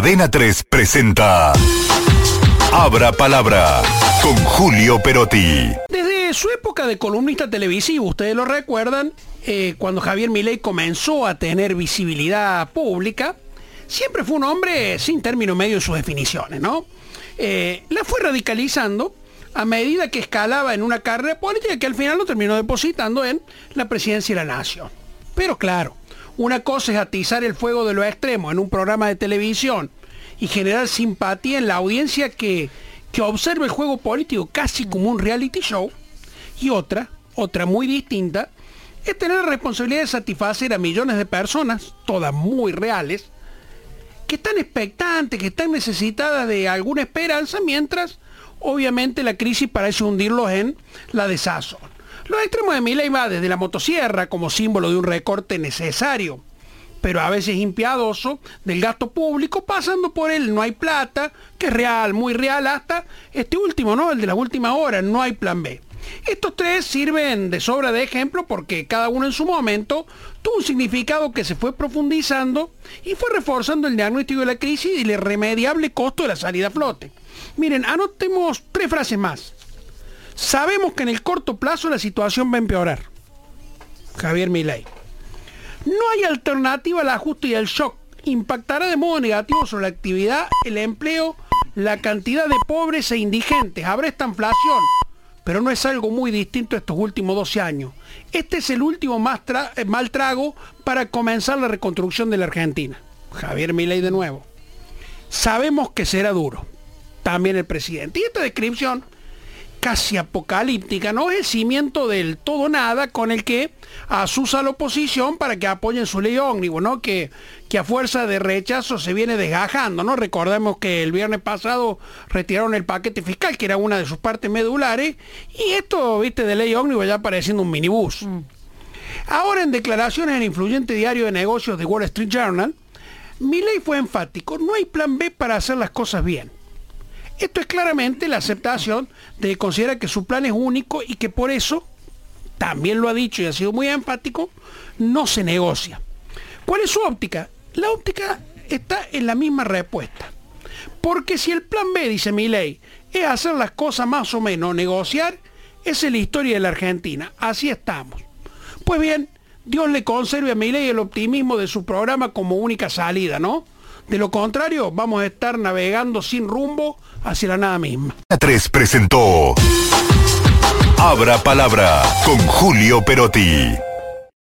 Adena 3 presenta Abra Palabra con Julio Perotti. Desde su época de columnista televisivo, ustedes lo recuerdan, eh, cuando Javier Milei comenzó a tener visibilidad pública, siempre fue un hombre sin término medio en sus definiciones, ¿no? Eh, la fue radicalizando a medida que escalaba en una carrera política que al final lo terminó depositando en la presidencia de la nación. Pero claro, una cosa es atizar el fuego de los extremos en un programa de televisión y generar simpatía en la audiencia que, que observa el juego político casi como un reality show. Y otra, otra muy distinta, es tener la responsabilidad de satisfacer a millones de personas, todas muy reales, que están expectantes, que están necesitadas de alguna esperanza, mientras obviamente la crisis parece hundirlos en la desazón. Los extremos de Milei va desde la motosierra como símbolo de un recorte necesario, pero a veces impiadoso, del gasto público, pasando por él no hay plata, que es real, muy real, hasta este último, ¿no? El de las últimas horas, no hay plan B. Estos tres sirven de sobra de ejemplo porque cada uno en su momento tuvo un significado que se fue profundizando y fue reforzando el diagnóstico de la crisis y el irremediable costo de la salida a flote. Miren, anotemos tres frases más. Sabemos que en el corto plazo la situación va a empeorar. Javier Milei. No hay alternativa al ajuste y al shock. Impactará de modo negativo sobre la actividad, el empleo, la cantidad de pobres e indigentes. Habrá esta inflación. Pero no es algo muy distinto estos últimos 12 años. Este es el último más eh, mal trago para comenzar la reconstrucción de la Argentina. Javier Milei de nuevo. Sabemos que será duro. También el presidente. Y esta descripción casi apocalíptica, ¿no? Es el cimiento del todo nada con el que asusa la oposición para que apoyen su ley ómnibus, ¿no? Que, que a fuerza de rechazo se viene desgajando, ¿no? Recordemos que el viernes pasado retiraron el paquete fiscal, que era una de sus partes medulares, y esto, viste, de ley ómnibus ya pareciendo un minibús. Mm. Ahora en declaraciones en el influyente diario de negocios de Wall Street Journal, ley fue enfático, no hay plan B para hacer las cosas bien. Esto es claramente la aceptación de que considera que su plan es único y que por eso, también lo ha dicho y ha sido muy enfático, no se negocia. ¿Cuál es su óptica? La óptica está en la misma respuesta. Porque si el plan B, dice mi ley, es hacer las cosas más o menos, negociar, esa es la historia de la Argentina. Así estamos. Pues bien, Dios le conserve a mi ley el optimismo de su programa como única salida, ¿no? De lo contrario, vamos a estar navegando sin rumbo hacia la nada misma. 3 presentó Abra Palabra con Julio Perotti.